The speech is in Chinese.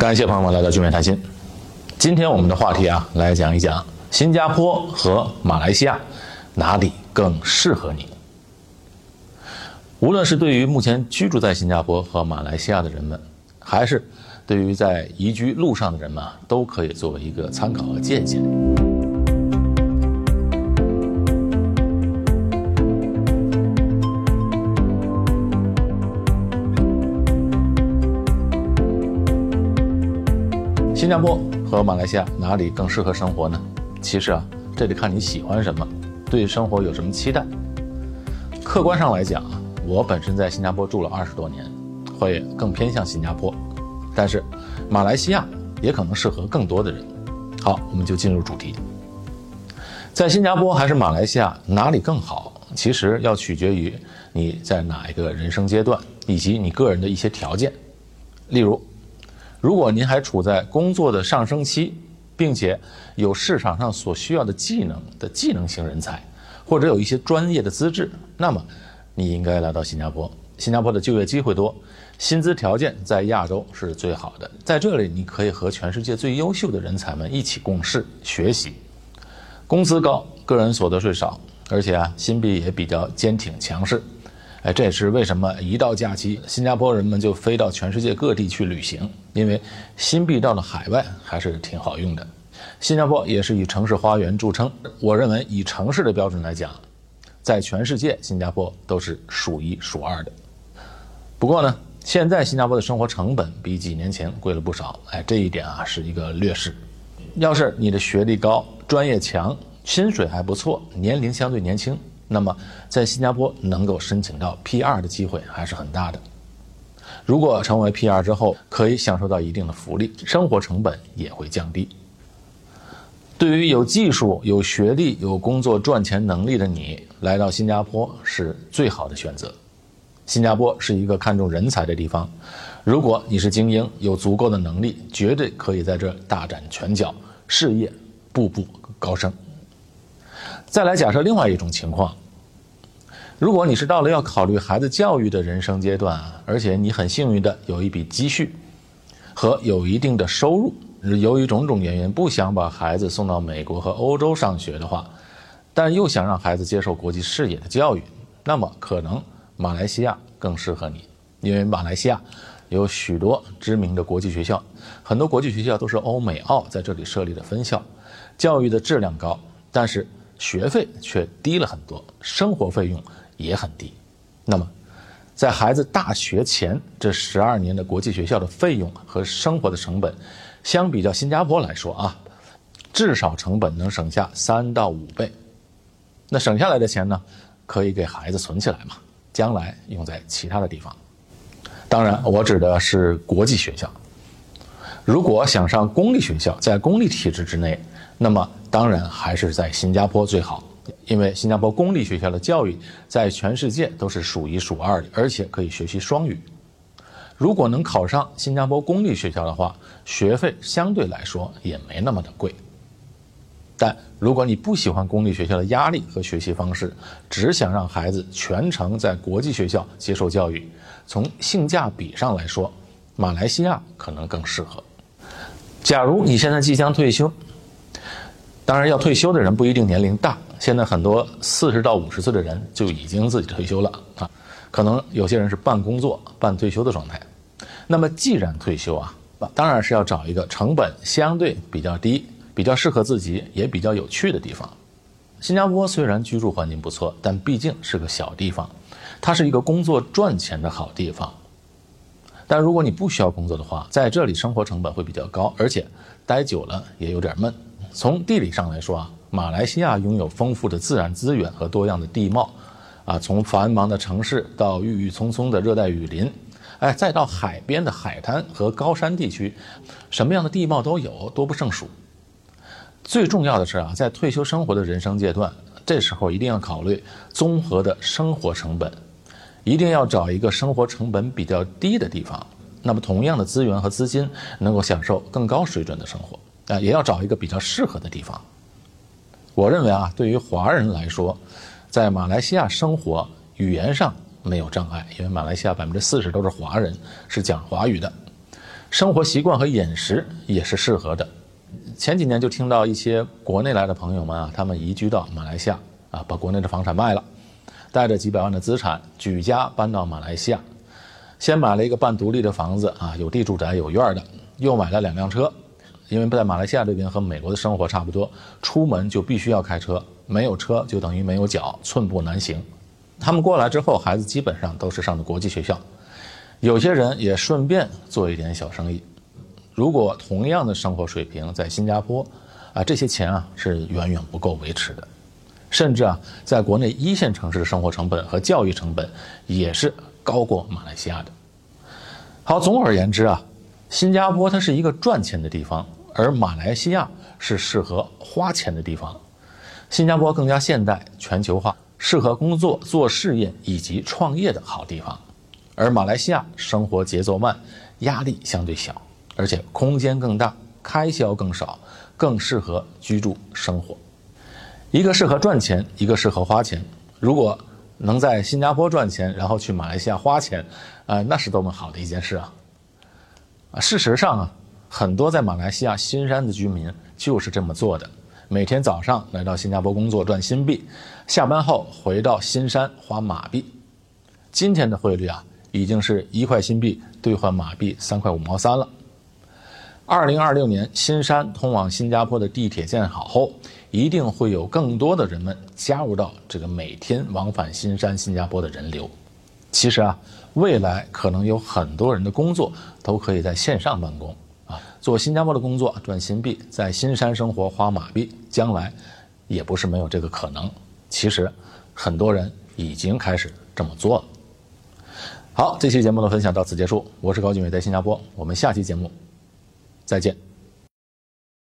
感谢朋友们来到聚美谈心。今天我们的话题啊，来讲一讲新加坡和马来西亚哪里更适合你。无论是对于目前居住在新加坡和马来西亚的人们，还是对于在移居路上的人们啊，都可以作为一个参考和借鉴。新加坡和马来西亚哪里更适合生活呢？其实啊，这得看你喜欢什么，对生活有什么期待。客观上来讲啊，我本身在新加坡住了二十多年，会更偏向新加坡。但是，马来西亚也可能适合更多的人。好，我们就进入主题。在新加坡还是马来西亚哪里更好？其实要取决于你在哪一个人生阶段，以及你个人的一些条件。例如。如果您还处在工作的上升期，并且有市场上所需要的技能的技能型人才，或者有一些专业的资质，那么你应该来到新加坡。新加坡的就业机会多，薪资条件在亚洲是最好的，在这里你可以和全世界最优秀的人才们一起共事学习，工资高，个人所得税少，而且啊，新币也比较坚挺强势。哎，这也是为什么一到假期，新加坡人们就飞到全世界各地去旅行，因为新币到了海外还是挺好用的。新加坡也是以城市花园著称，我认为以城市的标准来讲，在全世界新加坡都是数一数二的。不过呢，现在新加坡的生活成本比几年前贵了不少，哎，这一点啊是一个劣势。要是你的学历高、专业强、薪水还不错、年龄相对年轻。那么，在新加坡能够申请到 PR 的机会还是很大的。如果成为 PR 之后，可以享受到一定的福利，生活成本也会降低。对于有技术、有学历、有工作赚钱能力的你，来到新加坡是最好的选择。新加坡是一个看重人才的地方，如果你是精英，有足够的能力，绝对可以在这大展拳脚，事业步步高升。再来假设另外一种情况，如果你是到了要考虑孩子教育的人生阶段，而且你很幸运的有一笔积蓄和有一定的收入，由于种种原因不想把孩子送到美国和欧洲上学的话，但又想让孩子接受国际视野的教育，那么可能马来西亚更适合你，因为马来西亚有许多知名的国际学校，很多国际学校都是欧美澳在这里设立的分校，教育的质量高，但是。学费却低了很多，生活费用也很低。那么，在孩子大学前这十二年的国际学校的费用和生活的成本，相比较新加坡来说啊，至少成本能省下三到五倍。那省下来的钱呢，可以给孩子存起来嘛，将来用在其他的地方。当然，我指的是国际学校。如果想上公立学校，在公立体制之内。那么当然还是在新加坡最好，因为新加坡公立学校的教育在全世界都是数一数二的，而且可以学习双语。如果能考上新加坡公立学校的话，学费相对来说也没那么的贵。但如果你不喜欢公立学校的压力和学习方式，只想让孩子全程在国际学校接受教育，从性价比上来说，马来西亚可能更适合。假如你现在即将退休。当然，要退休的人不一定年龄大。现在很多四十到五十岁的人就已经自己退休了啊，可能有些人是半工作半退休的状态。那么，既然退休啊，当然是要找一个成本相对比较低、比较适合自己也比较有趣的地方。新加坡虽然居住环境不错，但毕竟是个小地方，它是一个工作赚钱的好地方。但如果你不需要工作的话，在这里生活成本会比较高，而且待久了也有点闷。从地理上来说啊，马来西亚拥有丰富的自然资源和多样的地貌，啊，从繁忙的城市到郁郁葱葱的热带雨林，哎，再到海边的海滩和高山地区，什么样的地貌都有，多不胜数。最重要的是啊，在退休生活的人生阶段，这时候一定要考虑综合的生活成本，一定要找一个生活成本比较低的地方，那么同样的资源和资金，能够享受更高水准的生活。啊，也要找一个比较适合的地方。我认为啊，对于华人来说，在马来西亚生活语言上没有障碍，因为马来西亚百分之四十都是华人，是讲华语的。生活习惯和饮食也是适合的。前几年就听到一些国内来的朋友们啊，他们移居到马来西亚啊，把国内的房产卖了，带着几百万的资产举家搬到马来西亚，先买了一个半独立的房子啊，有地住宅有院的，又买了两辆车，因为在马来西亚这边和美国的生活差不多，出门就必须要开车，没有车就等于没有脚，寸步难行。他们过来之后，孩子基本上都是上的国际学校。有些人也顺便做一点小生意。如果同样的生活水平在新加坡，啊，这些钱啊是远远不够维持的，甚至啊，在国内一线城市的生活成本和教育成本也是高过马来西亚的。好，总而言之啊，新加坡它是一个赚钱的地方，而马来西亚是适合花钱的地方。新加坡更加现代、全球化，适合工作、做事业以及创业的好地方。而马来西亚生活节奏慢，压力相对小，而且空间更大，开销更少，更适合居住生活。一个适合赚钱，一个适合花钱。如果能在新加坡赚钱，然后去马来西亚花钱，啊，那是多么好的一件事啊！啊，事实上啊，很多在马来西亚新山的居民就是这么做的。每天早上来到新加坡工作赚新币，下班后回到新山花马币。今天的汇率啊。已经是一块新币兑换马币三块五毛三了。二零二六年新山通往新加坡的地铁建好后，一定会有更多的人们加入到这个每天往返新山、新加坡的人流。其实啊，未来可能有很多人的工作都可以在线上办公啊，做新加坡的工作赚新币，在新山生活花马币，将来也不是没有这个可能。其实，很多人已经开始这么做了。好，这期节目的分享到此结束。我是高俊伟，在新加坡。我们下期节目再见。